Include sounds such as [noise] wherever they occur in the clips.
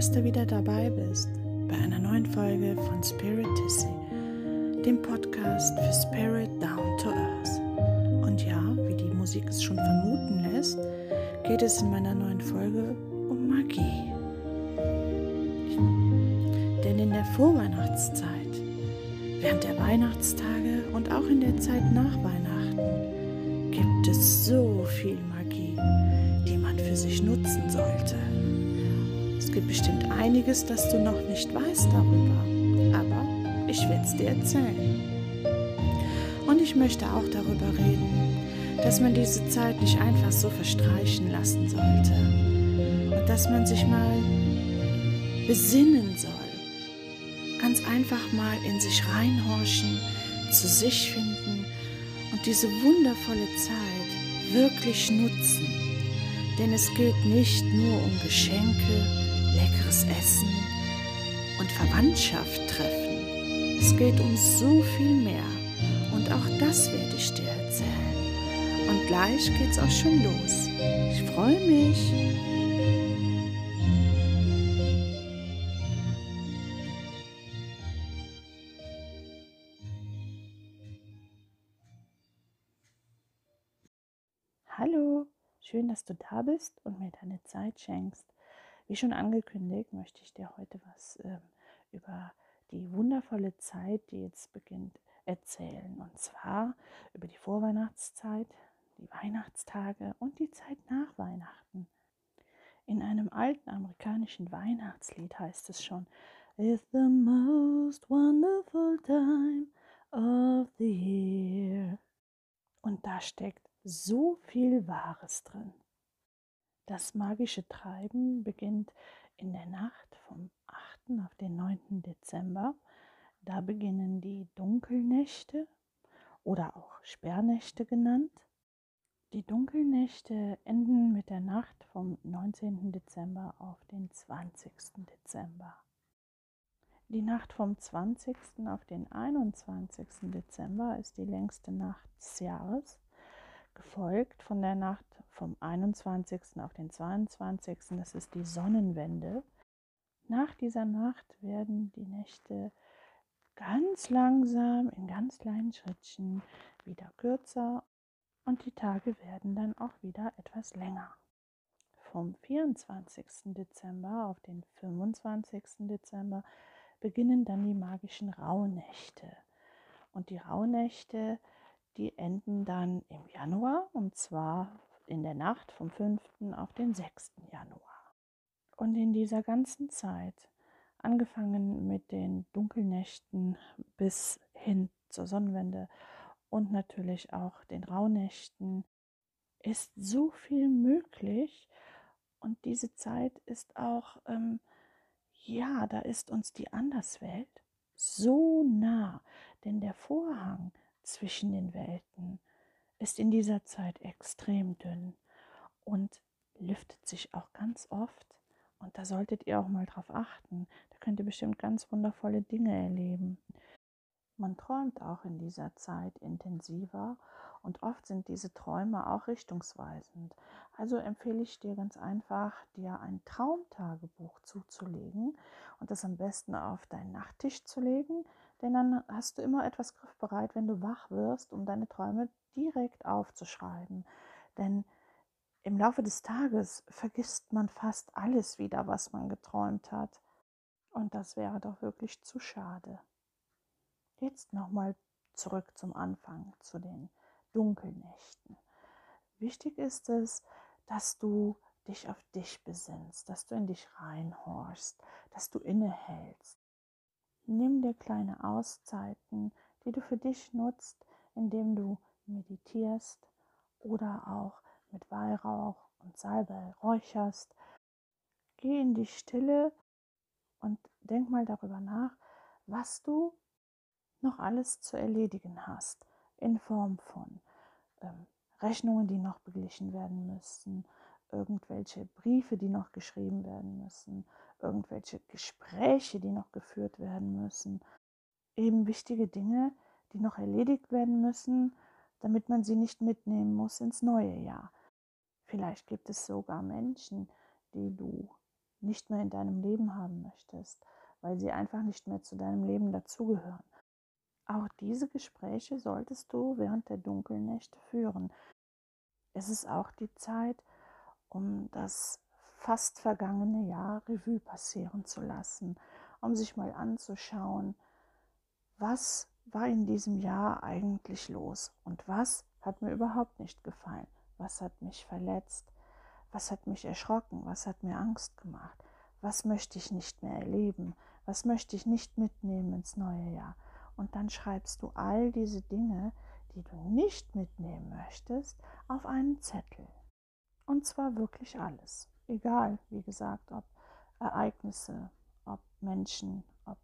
Dass du wieder dabei bist bei einer neuen Folge von Spiritissy, dem Podcast für Spirit Down to Earth. Und ja, wie die Musik es schon vermuten lässt, geht es in meiner neuen Folge um Magie. Denn in der Vorweihnachtszeit, während der Weihnachtstage und auch in der Zeit nach Weihnachten gibt es so viel Magie, die man für sich nutzen sollte. Es gibt bestimmt einiges, das du noch nicht weißt darüber, aber ich werde es dir erzählen. Und ich möchte auch darüber reden, dass man diese Zeit nicht einfach so verstreichen lassen sollte und dass man sich mal besinnen soll. Ganz einfach mal in sich reinhorchen, zu sich finden und diese wundervolle Zeit wirklich nutzen. Denn es geht nicht nur um Geschenke, leckeres Essen und Verwandtschaft treffen. Es geht um so viel mehr und auch das werde ich dir erzählen. Und gleich geht's auch schon los. Ich freue mich. Hallo, schön, dass du da bist und mir deine Zeit schenkst. Wie schon angekündigt, möchte ich dir heute was äh, über die wundervolle Zeit, die jetzt beginnt, erzählen. Und zwar über die Vorweihnachtszeit, die Weihnachtstage und die Zeit nach Weihnachten. In einem alten amerikanischen Weihnachtslied heißt es schon, It's the most wonderful time of the year. Und da steckt so viel Wahres drin. Das magische Treiben beginnt in der Nacht vom 8. auf den 9. Dezember. Da beginnen die Dunkelnächte oder auch Sperrnächte genannt. Die Dunkelnächte enden mit der Nacht vom 19. Dezember auf den 20. Dezember. Die Nacht vom 20. auf den 21. Dezember ist die längste Nacht des Jahres gefolgt von der Nacht vom 21. auf den 22. Das ist die Sonnenwende. Nach dieser Nacht werden die Nächte ganz langsam in ganz kleinen Schrittchen wieder kürzer und die Tage werden dann auch wieder etwas länger. Vom 24. Dezember auf den 25. Dezember beginnen dann die magischen Rauhnächte. Und die Rauhnächte die enden dann im Januar und zwar in der Nacht vom 5. auf den 6. Januar. Und in dieser ganzen Zeit, angefangen mit den Dunkelnächten bis hin zur Sonnenwende und natürlich auch den Rauhnächten, ist so viel möglich. Und diese Zeit ist auch, ähm, ja, da ist uns die Anderswelt so nah. Denn der Vorhang zwischen den Welten ist in dieser Zeit extrem dünn und lüftet sich auch ganz oft. Und da solltet ihr auch mal drauf achten. Da könnt ihr bestimmt ganz wundervolle Dinge erleben. Man träumt auch in dieser Zeit intensiver und oft sind diese Träume auch richtungsweisend. Also empfehle ich dir ganz einfach, dir ein Traumtagebuch zuzulegen und das am besten auf deinen Nachttisch zu legen, denn dann hast du immer etwas griffbereit, wenn du wach wirst, um deine Träume direkt aufzuschreiben. Denn im Laufe des Tages vergisst man fast alles wieder, was man geträumt hat. Und das wäre doch wirklich zu schade. Jetzt nochmal zurück zum Anfang, zu den Dunkelnächten. Wichtig ist es, dass du dich auf dich besinnst, dass du in dich reinhorchst, dass du innehältst, Nimm dir kleine Auszeiten, die du für dich nutzt, indem du meditierst oder auch mit Weihrauch und Salbei räucherst. Geh in die Stille und denk mal darüber nach, was du noch alles zu erledigen hast, in Form von ähm, Rechnungen, die noch beglichen werden müssen, irgendwelche Briefe, die noch geschrieben werden müssen, irgendwelche Gespräche, die noch geführt werden müssen, eben wichtige Dinge, die noch erledigt werden müssen, damit man sie nicht mitnehmen muss ins neue Jahr. Vielleicht gibt es sogar Menschen, die du nicht mehr in deinem Leben haben möchtest, weil sie einfach nicht mehr zu deinem Leben dazugehören. Auch diese Gespräche solltest du während der Dunkelnächte führen. Es ist auch die Zeit, um das fast vergangene Jahr Revue passieren zu lassen, um sich mal anzuschauen, was war in diesem Jahr eigentlich los und was hat mir überhaupt nicht gefallen, was hat mich verletzt, was hat mich erschrocken, was hat mir Angst gemacht, was möchte ich nicht mehr erleben, was möchte ich nicht mitnehmen ins neue Jahr. Und dann schreibst du all diese Dinge, die du nicht mitnehmen möchtest, auf einen Zettel. Und zwar wirklich alles. Egal, wie gesagt, ob Ereignisse, ob Menschen, ob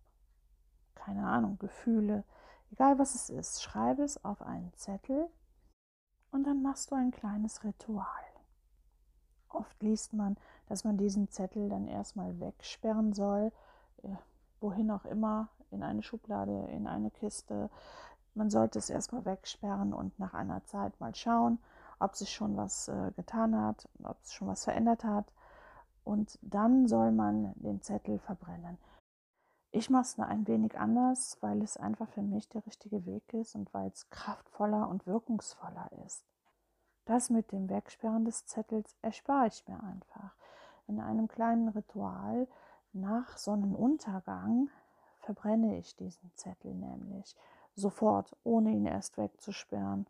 keine Ahnung, Gefühle, egal was es ist, schreibe es auf einen Zettel und dann machst du ein kleines Ritual. Oft liest man, dass man diesen Zettel dann erstmal wegsperren soll, äh, wohin auch immer, in eine Schublade, in eine Kiste. Man sollte es erstmal wegsperren und nach einer Zeit mal schauen, ob sich schon was äh, getan hat, ob es schon was verändert hat. Und dann soll man den Zettel verbrennen. Ich mache es ein wenig anders, weil es einfach für mich der richtige Weg ist und weil es kraftvoller und wirkungsvoller ist. Das mit dem Wegsperren des Zettels erspare ich mir einfach. In einem kleinen Ritual nach Sonnenuntergang verbrenne ich diesen Zettel nämlich sofort, ohne ihn erst wegzusperren.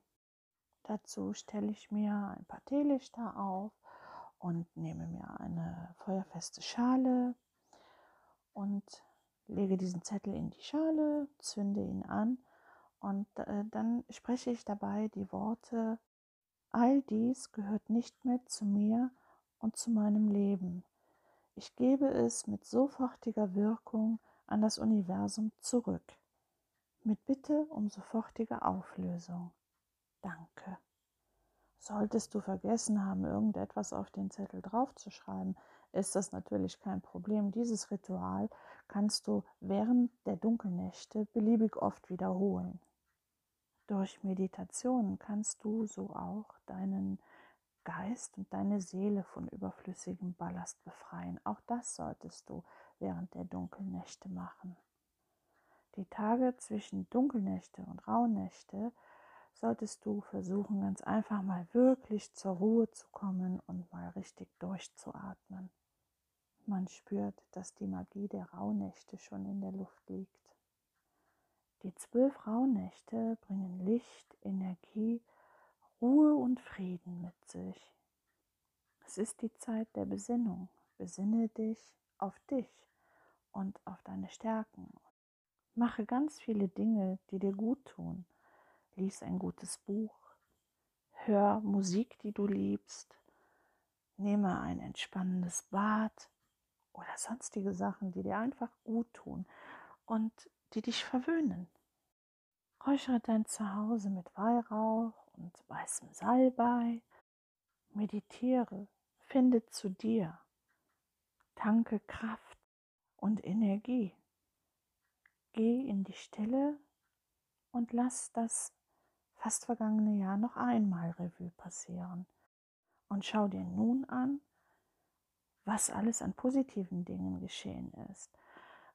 Dazu stelle ich mir ein paar Teelichter auf und nehme mir eine feuerfeste Schale und lege diesen Zettel in die Schale, zünde ihn an und äh, dann spreche ich dabei die Worte, all dies gehört nicht mehr zu mir und zu meinem Leben. Ich gebe es mit sofortiger Wirkung an das Universum zurück, mit Bitte um sofortige Auflösung. Danke. Solltest du vergessen haben, irgendetwas auf den Zettel draufzuschreiben, ist das natürlich kein Problem. Dieses Ritual kannst du während der Dunkelnächte beliebig oft wiederholen. Durch Meditation kannst du so auch deinen Geist und deine Seele von überflüssigem Ballast befreien. Auch das solltest du während der Dunkelnächte machen. Die Tage zwischen Dunkelnächte und Rauhnächte solltest du versuchen, ganz einfach mal wirklich zur Ruhe zu kommen und mal richtig durchzuatmen. Man spürt, dass die Magie der Rauhnächte schon in der Luft liegt. Die zwölf Rauhnächte bringen Licht, Energie, Ruhe und Frieden mit sich. Es ist die Zeit der Besinnung. Besinne dich auf dich und auf deine Stärken. Mache ganz viele Dinge, die dir gut tun. Lies ein gutes Buch. Hör Musik, die du liebst. Nehme ein entspannendes Bad oder sonstige Sachen, die dir einfach gut tun und die dich verwöhnen. Räuchere dein Zuhause mit Weihrauch und weißem Salbei. Meditiere, finde zu dir. Tanke Kraft und Energie. Geh in die Stille und lass das fast vergangene Jahr noch einmal Revue passieren. Und schau dir nun an, was alles an positiven Dingen geschehen ist,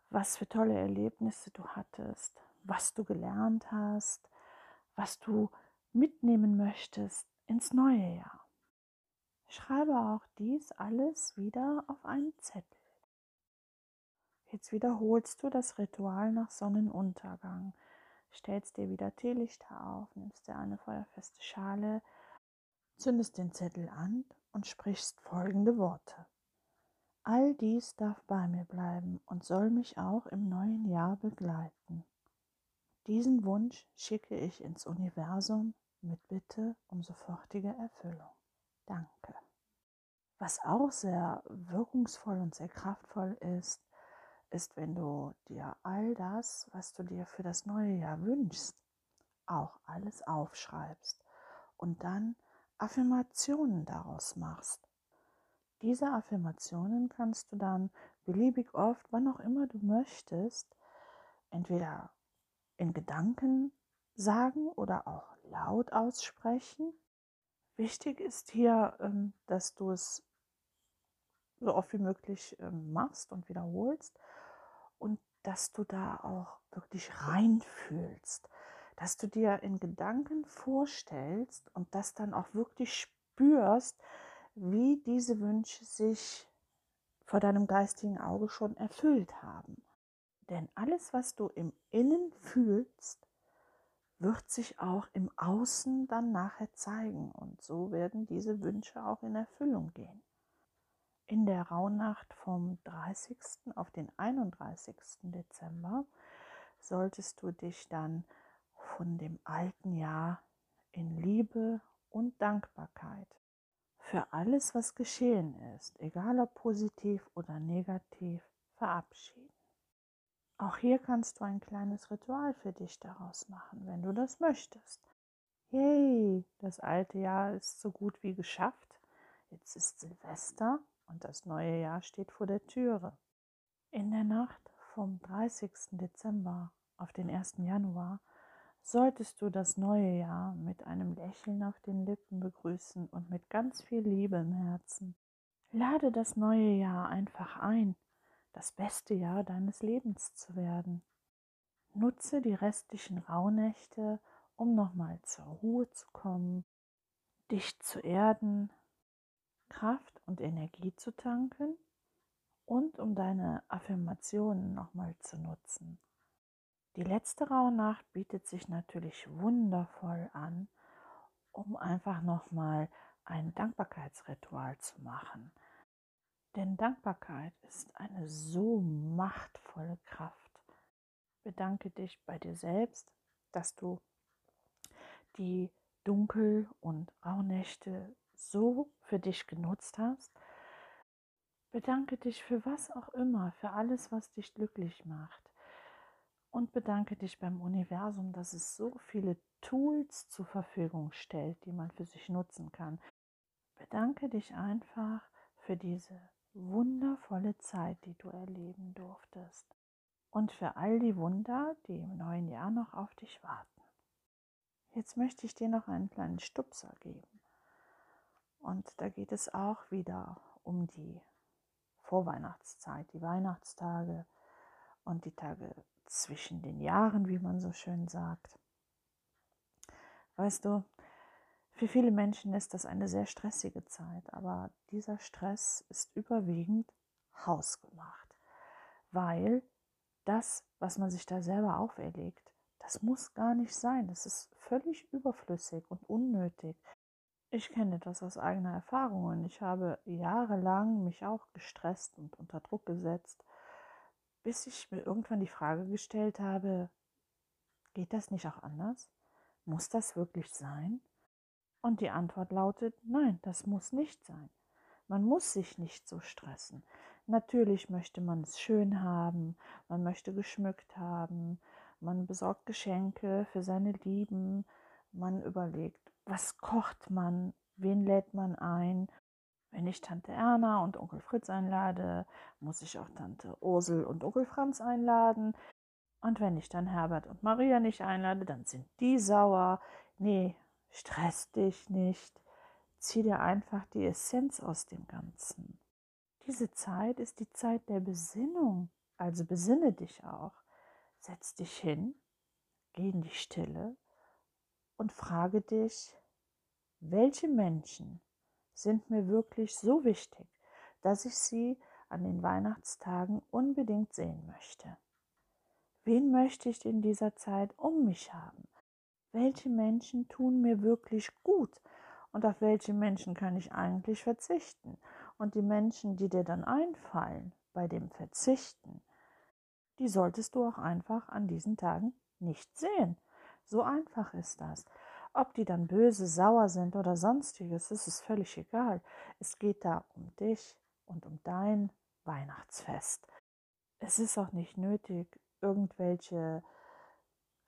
was für tolle Erlebnisse du hattest, was du gelernt hast, was du mitnehmen möchtest ins neue Jahr. Schreibe auch dies alles wieder auf einen Zettel. Jetzt wiederholst du das Ritual nach Sonnenuntergang, stellst dir wieder Teelichter auf, nimmst dir eine feuerfeste Schale, zündest den Zettel an und sprichst folgende Worte. All dies darf bei mir bleiben und soll mich auch im neuen Jahr begleiten. Diesen Wunsch schicke ich ins Universum mit Bitte um sofortige Erfüllung. Danke. Was auch sehr wirkungsvoll und sehr kraftvoll ist, ist, wenn du dir all das, was du dir für das neue Jahr wünschst, auch alles aufschreibst und dann Affirmationen daraus machst. Diese Affirmationen kannst du dann beliebig oft, wann auch immer du möchtest, entweder in Gedanken sagen oder auch laut aussprechen. Wichtig ist hier, ähm, dass du es so oft wie möglich ähm, machst und wiederholst und dass du da auch wirklich reinfühlst, dass du dir in Gedanken vorstellst und das dann auch wirklich spürst, wie diese Wünsche sich vor deinem geistigen Auge schon erfüllt haben. Denn alles, was du im Innen fühlst, wird sich auch im Außen dann nachher zeigen. Und so werden diese Wünsche auch in Erfüllung gehen. In der Rauhnacht vom 30. auf den 31. Dezember solltest du dich dann von dem alten Jahr in Liebe und Dankbarkeit für alles, was geschehen ist, egal ob positiv oder negativ, verabschieden. Auch hier kannst du ein kleines Ritual für dich daraus machen, wenn du das möchtest. Yay, das alte Jahr ist so gut wie geschafft. Jetzt ist Silvester und das neue Jahr steht vor der Türe. In der Nacht vom 30. Dezember auf den 1. Januar solltest du das neue Jahr mit einem Lächeln auf den Lippen begrüßen und mit ganz viel Liebe im Herzen. Lade das neue Jahr einfach ein das beste Jahr deines Lebens zu werden. Nutze die restlichen Rauhnächte, um nochmal zur Ruhe zu kommen, dich zu erden, Kraft und Energie zu tanken und um deine Affirmationen nochmal zu nutzen. Die letzte Rauhnacht bietet sich natürlich wundervoll an, um einfach nochmal ein Dankbarkeitsritual zu machen. Denn Dankbarkeit ist eine so machtvolle Kraft. Bedanke dich bei dir selbst, dass du die Dunkel- und Rauhnächte so für dich genutzt hast. Bedanke dich für was auch immer, für alles, was dich glücklich macht. Und bedanke dich beim Universum, dass es so viele Tools zur Verfügung stellt, die man für sich nutzen kann. Bedanke dich einfach für diese wundervolle Zeit, die du erleben durftest und für all die Wunder, die im neuen Jahr noch auf dich warten. Jetzt möchte ich dir noch einen kleinen Stupser geben. Und da geht es auch wieder um die Vorweihnachtszeit, die Weihnachtstage und die Tage zwischen den Jahren, wie man so schön sagt. Weißt du, für viele Menschen ist das eine sehr stressige Zeit, aber dieser Stress ist überwiegend hausgemacht, weil das, was man sich da selber auferlegt, das muss gar nicht sein. Das ist völlig überflüssig und unnötig. Ich kenne das aus eigener Erfahrung und ich habe jahrelang mich auch gestresst und unter Druck gesetzt, bis ich mir irgendwann die Frage gestellt habe, geht das nicht auch anders? Muss das wirklich sein? Und die Antwort lautet, nein, das muss nicht sein. Man muss sich nicht so stressen. Natürlich möchte man es schön haben, man möchte geschmückt haben, man besorgt Geschenke für seine Lieben, man überlegt, was kocht man, wen lädt man ein. Wenn ich Tante Erna und Onkel Fritz einlade, muss ich auch Tante Ursel und Onkel Franz einladen. Und wenn ich dann Herbert und Maria nicht einlade, dann sind die sauer. Nee, Stress dich nicht. Zieh dir einfach die Essenz aus dem Ganzen. Diese Zeit ist die Zeit der Besinnung. Also besinne dich auch. Setz dich hin, geh in die Stille und frage dich, welche Menschen sind mir wirklich so wichtig, dass ich sie an den Weihnachtstagen unbedingt sehen möchte. Wen möchte ich in dieser Zeit um mich haben? welche Menschen tun mir wirklich gut und auf welche Menschen kann ich eigentlich verzichten. Und die Menschen, die dir dann einfallen bei dem Verzichten, die solltest du auch einfach an diesen Tagen nicht sehen. So einfach ist das. Ob die dann böse, sauer sind oder sonstiges, ist es völlig egal. Es geht da um dich und um dein Weihnachtsfest. Es ist auch nicht nötig, irgendwelche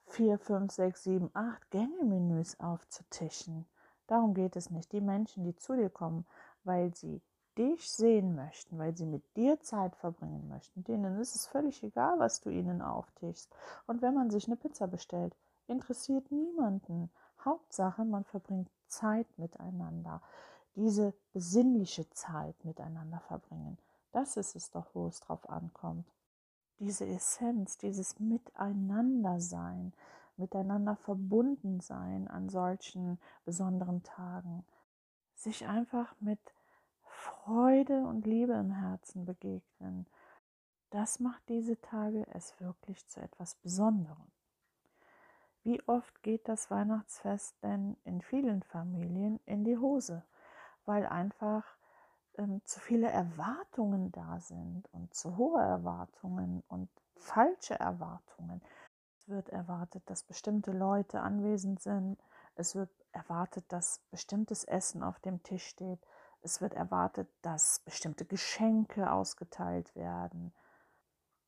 vier, fünf, sechs, sieben, acht Gänge-Menüs aufzutischen. Darum geht es nicht. Die Menschen, die zu dir kommen, weil sie dich sehen möchten, weil sie mit dir Zeit verbringen möchten, denen ist es völlig egal, was du ihnen auftischst. Und wenn man sich eine Pizza bestellt, interessiert niemanden. Hauptsache, man verbringt Zeit miteinander. diese besinnliche Zeit miteinander verbringen. Das ist es doch, wo es drauf ankommt. Diese Essenz, dieses Miteinandersein, miteinander verbunden sein an solchen besonderen Tagen. Sich einfach mit Freude und Liebe im Herzen begegnen. Das macht diese Tage es wirklich zu etwas Besonderem. Wie oft geht das Weihnachtsfest denn in vielen Familien in die Hose, weil einfach ähm, zu viele Erwartungen da sind und zu hohe Erwartungen und falsche Erwartungen. Es wird erwartet, dass bestimmte Leute anwesend sind. Es wird erwartet, dass bestimmtes Essen auf dem Tisch steht. Es wird erwartet, dass bestimmte Geschenke ausgeteilt werden.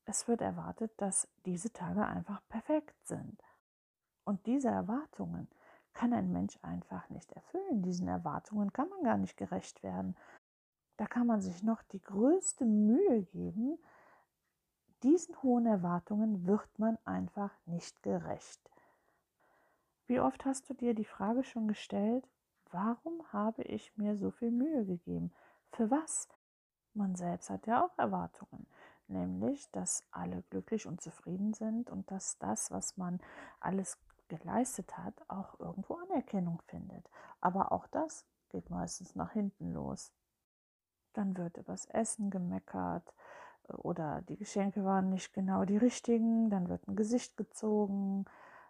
Es wird erwartet, dass diese Tage einfach perfekt sind. Und diese Erwartungen kann ein Mensch einfach nicht erfüllen. Diesen Erwartungen kann man gar nicht gerecht werden. Da kann man sich noch die größte Mühe geben. Diesen hohen Erwartungen wird man einfach nicht gerecht. Wie oft hast du dir die Frage schon gestellt, warum habe ich mir so viel Mühe gegeben? Für was? Man selbst hat ja auch Erwartungen, nämlich, dass alle glücklich und zufrieden sind und dass das, was man alles geleistet hat, auch irgendwo Anerkennung findet. Aber auch das geht meistens nach hinten los. Dann wird übers Essen gemeckert äh, oder die Geschenke waren nicht genau die richtigen, dann wird ein Gesicht gezogen,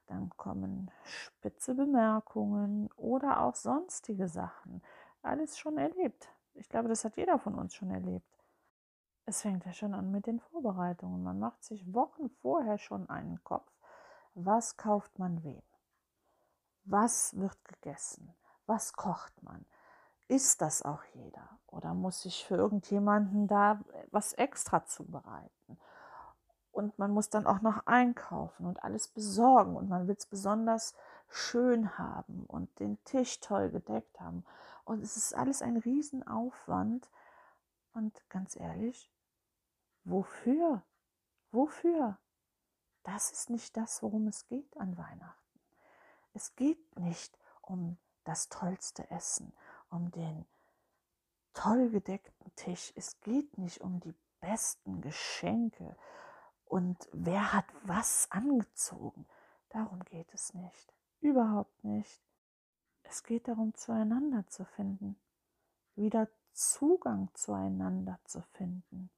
dann kommen spitze Bemerkungen oder auch sonstige Sachen. Alles schon erlebt. Ich glaube, das hat jeder von uns schon erlebt. Es fängt ja schon an mit den Vorbereitungen. Man macht sich Wochen vorher schon einen Kopf. Was kauft man wem? Was wird gegessen? Was kocht man? Ist das auch jeder? Oder muss ich für irgendjemanden da was extra zubereiten? Und man muss dann auch noch einkaufen und alles besorgen und man will es besonders schön haben und den Tisch toll gedeckt haben. Und es ist alles ein Riesenaufwand. Und ganz ehrlich, wofür? Wofür? Das ist nicht das, worum es geht an Weihnachten. Es geht nicht um das tollste Essen, um den toll gedeckten Tisch. Es geht nicht um die besten Geschenke und wer hat was angezogen. Darum geht es nicht. Überhaupt nicht. Es geht darum, zueinander zu finden, wieder Zugang zueinander zu finden,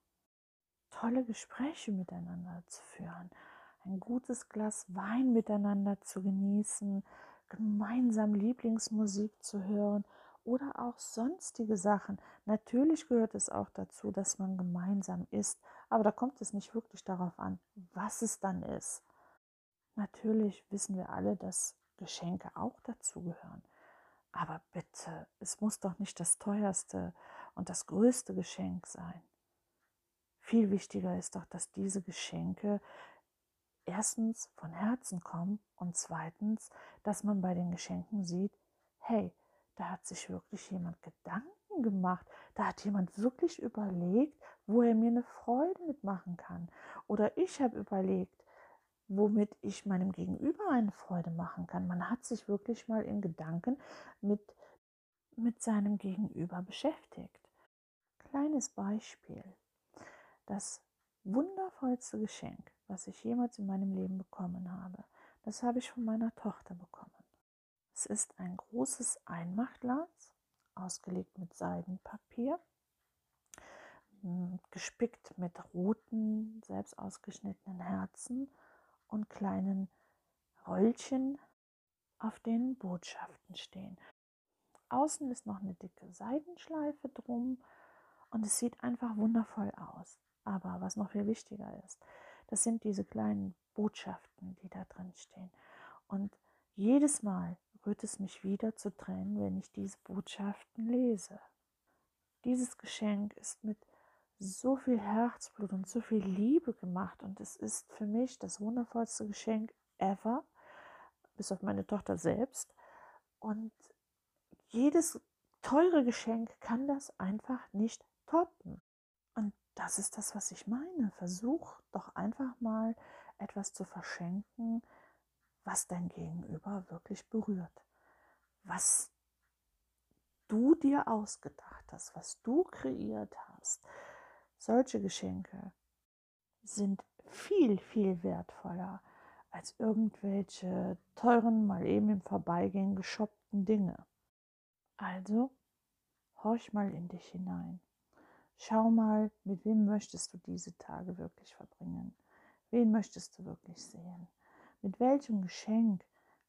tolle Gespräche miteinander zu führen, ein gutes Glas Wein miteinander zu genießen, gemeinsam Lieblingsmusik zu hören oder auch sonstige Sachen. Natürlich gehört es auch dazu, dass man gemeinsam isst, aber da kommt es nicht wirklich darauf an, was es dann ist. Natürlich wissen wir alle, dass Geschenke auch dazugehören. Aber bitte, es muss doch nicht das teuerste und das größte Geschenk sein. Viel wichtiger ist doch, dass diese Geschenke erstens von Herzen kommen und zweitens, dass man bei den Geschenken sieht, hey, da hat sich wirklich jemand Gedanken gemacht, da hat jemand wirklich überlegt, wo er mir eine Freude mitmachen kann. Oder ich habe überlegt, womit ich meinem Gegenüber eine Freude machen kann. Man hat sich wirklich mal in Gedanken mit, mit seinem Gegenüber beschäftigt. Kleines Beispiel. Das wundervollste Geschenk, was ich jemals in meinem Leben bekommen habe, das habe ich von meiner Tochter bekommen. Es ist ein großes Einmachglas, ausgelegt mit Seidenpapier, hm, gespickt mit roten, selbst ausgeschnittenen Herzen und kleinen Röllchen, auf denen Botschaften stehen. Außen ist noch eine dicke Seidenschleife drum und es sieht einfach wundervoll aus. Aber was noch viel wichtiger ist, das sind diese kleinen Botschaften, die da drin stehen. Und jedes Mal, rührt es mich wieder zu Tränen, wenn ich diese Botschaften lese. Dieses Geschenk ist mit so viel Herzblut und so viel Liebe gemacht und es ist für mich das wundervollste Geschenk ever, bis auf meine Tochter selbst. Und jedes teure Geschenk kann das einfach nicht toppen. Das ist das, was ich meine. Versuch doch einfach mal etwas zu verschenken, was dein Gegenüber wirklich berührt, was du dir ausgedacht hast, was du kreiert hast, solche Geschenke sind viel, viel wertvoller als irgendwelche teuren, mal eben im Vorbeigehen geschoppten Dinge. Also, horch mal in dich hinein. Schau mal, mit wem möchtest du diese Tage wirklich verbringen? Wen möchtest du wirklich sehen? Mit welchem Geschenk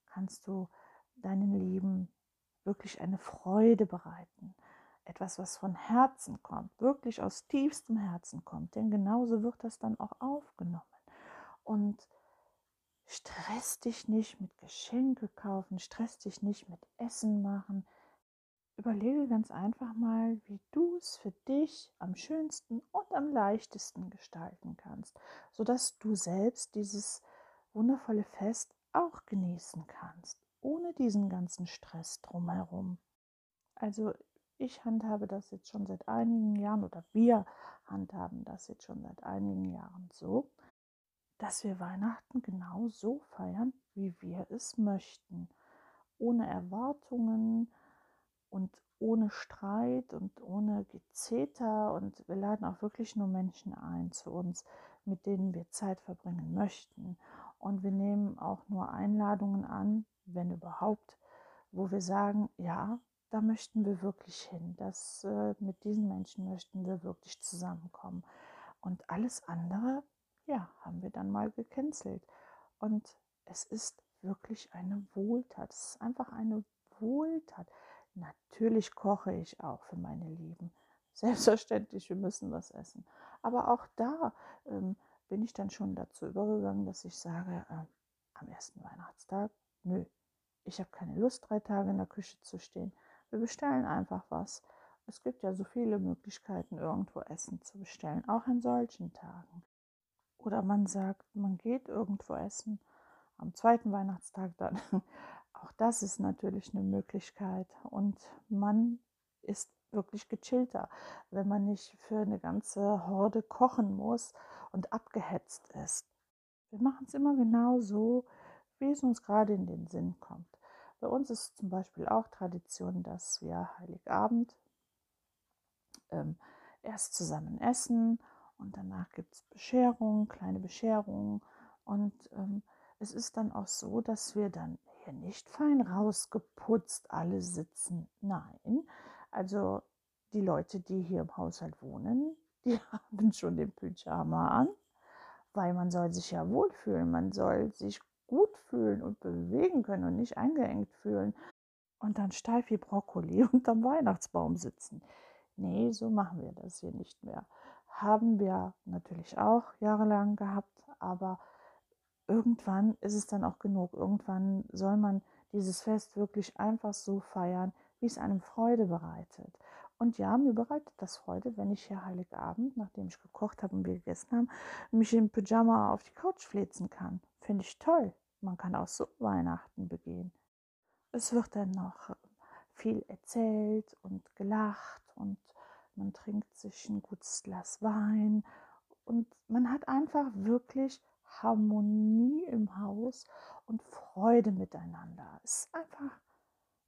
kannst du deinen Lieben wirklich eine Freude bereiten? Etwas, was von Herzen kommt, wirklich aus tiefstem Herzen kommt. Denn genauso wird das dann auch aufgenommen. Und stress dich nicht mit Geschenke kaufen, stress dich nicht mit Essen machen. Überlege ganz einfach mal, wie du es für dich am schönsten und am leichtesten gestalten kannst, sodass du selbst dieses wundervolle Fest auch genießen kannst, ohne diesen ganzen Stress drumherum. Also ich handhabe das jetzt schon seit einigen Jahren oder wir handhaben das jetzt schon seit einigen Jahren so, dass wir Weihnachten genau so feiern, wie wir es möchten, ohne Erwartungen, und ohne Streit und ohne Gezeter. Und wir laden auch wirklich nur Menschen ein zu uns, mit denen wir Zeit verbringen möchten. Und wir nehmen auch nur Einladungen an, wenn überhaupt, wo wir sagen, ja, da möchten wir wirklich hin. Das, äh, mit diesen Menschen möchten wir wirklich zusammenkommen. Und alles andere, ja, haben wir dann mal gecancelt. Und es ist wirklich eine Wohltat. Es ist einfach eine Wohltat. Natürlich koche ich auch für meine Lieben. [laughs] Selbstverständlich, wir müssen was essen. Aber auch da ähm, bin ich dann schon dazu übergegangen, dass ich sage, äh, am ersten Weihnachtstag, nö, ich habe keine Lust, drei Tage in der Küche zu stehen. Wir bestellen einfach was. Es gibt ja so viele Möglichkeiten, irgendwo Essen zu bestellen, auch an solchen Tagen. Oder man sagt, man geht irgendwo essen, am zweiten Weihnachtstag dann [laughs] Auch das ist natürlich eine Möglichkeit. Und man ist wirklich gechillter, wenn man nicht für eine ganze Horde kochen muss und abgehetzt ist. Wir machen es immer genau so, wie es uns gerade in den Sinn kommt. Bei uns ist zum Beispiel auch Tradition, dass wir Heiligabend ähm, erst zusammen essen und danach gibt es Bescherung, kleine Bescherung. Und ähm, es ist dann auch so, dass wir dann nicht fein rausgeputzt alle sitzen. Nein, also die Leute, die hier im Haushalt wohnen, [laughs] die haben schon den Pyjama an, weil man soll sich ja wohlfühlen, man soll sich gut fühlen und bewegen können und nicht eingeengt fühlen und dann steif wie Brokkoli [laughs] unterm Weihnachtsbaum sitzen. Nee, so machen wir das hier nicht mehr. Haben wir natürlich auch jahrelang gehabt, aber irgendwann ist es dann auch genug. Irgendwann soll man dieses Fest wirklich einfach so feiern, wie es einem Freude bereitet. Und ja, mir bereitet das Freude, wenn ich hier Heiligabend, nachdem ich gekocht habe und wir gegessen haben, mich im Pyjama auf die Couch flitzen kann. Finde ich toll. Man kann auch so Weihnachten begehen. Es wird dann noch viel erzählt und gelacht und man trinkt sich ein gutes Glas Wein und man hat einfach wirklich Harmonie im Haus und Freude miteinander. Es ist einfach,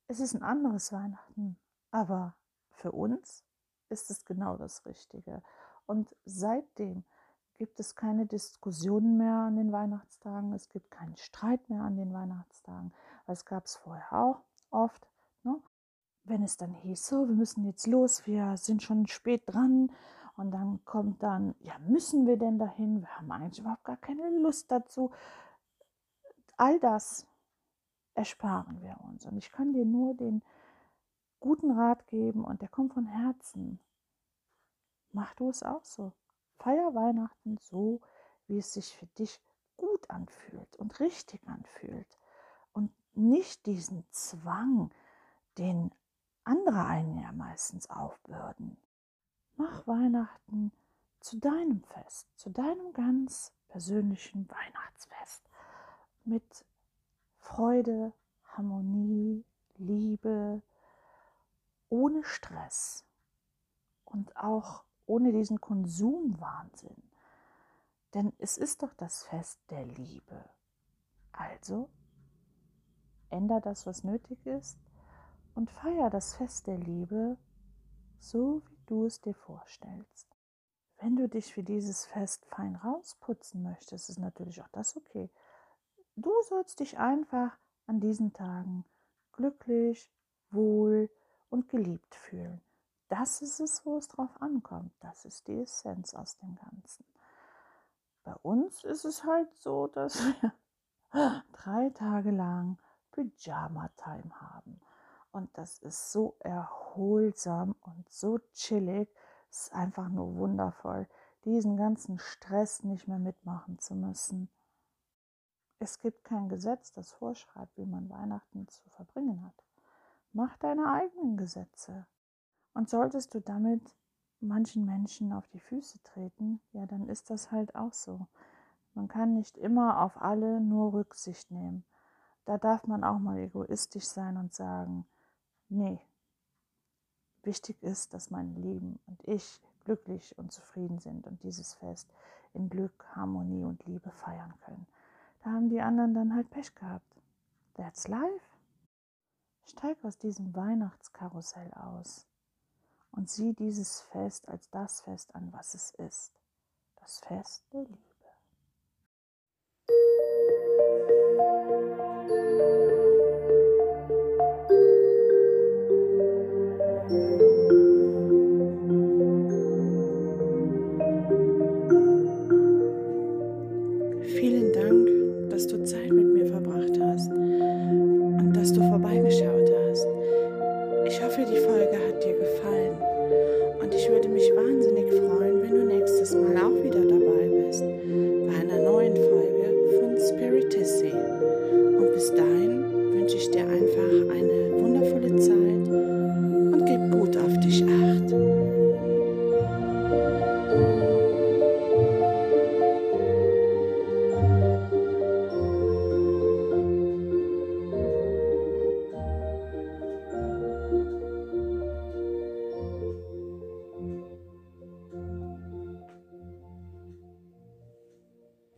es ist ein anderes Weihnachten, aber für uns ist es genau das Richtige. Und seitdem gibt es keine Diskussionen mehr an den Weihnachtstagen, es gibt keinen Streit mehr an den Weihnachtstagen. Es gab es vorher auch oft. Ne? Wenn es dann hieß, so, wir müssen jetzt los, wir sind schon spät dran, und dann kommt dann, ja, müssen wir denn dahin? Wir haben eigentlich überhaupt gar keine Lust dazu. All das ersparen wir uns. Und ich kann dir nur den guten Rat geben und der kommt von Herzen. Mach du es auch so. Feier Weihnachten so, wie es sich für dich gut anfühlt und richtig anfühlt. Und nicht diesen Zwang, den andere einen ja meistens aufbürden. Mach Weihnachten zu deinem Fest, zu deinem ganz persönlichen Weihnachtsfest mit Freude, Harmonie, Liebe, ohne Stress und auch ohne diesen Konsumwahnsinn. Denn es ist doch das Fest der Liebe. Also änder das, was nötig ist und feier das Fest der Liebe, so wie du es dir vorstellst. Wenn du dich für dieses Fest fein rausputzen möchtest, ist natürlich auch das okay. Du sollst dich einfach an diesen Tagen glücklich, wohl und geliebt fühlen. Das ist es, wo es drauf ankommt. Das ist die Essenz aus dem Ganzen. Bei uns ist es halt so, dass wir [laughs] drei Tage lang Pyjama-Time haben. Und das ist so erholsam und so chillig. Es ist einfach nur wundervoll, diesen ganzen Stress nicht mehr mitmachen zu müssen. Es gibt kein Gesetz, das vorschreibt, wie man Weihnachten zu verbringen hat. Mach deine eigenen Gesetze. Und solltest du damit manchen Menschen auf die Füße treten, ja, dann ist das halt auch so. Man kann nicht immer auf alle nur Rücksicht nehmen. Da darf man auch mal egoistisch sein und sagen, nee, wichtig ist, dass mein Leben und ich glücklich und zufrieden sind und dieses Fest in Glück, Harmonie und Liebe feiern können. Da haben die anderen dann halt Pech gehabt. That's life. Steig aus diesem Weihnachtskarussell aus und sieh dieses Fest als das Fest an, was es ist. Das Fest der Liebe.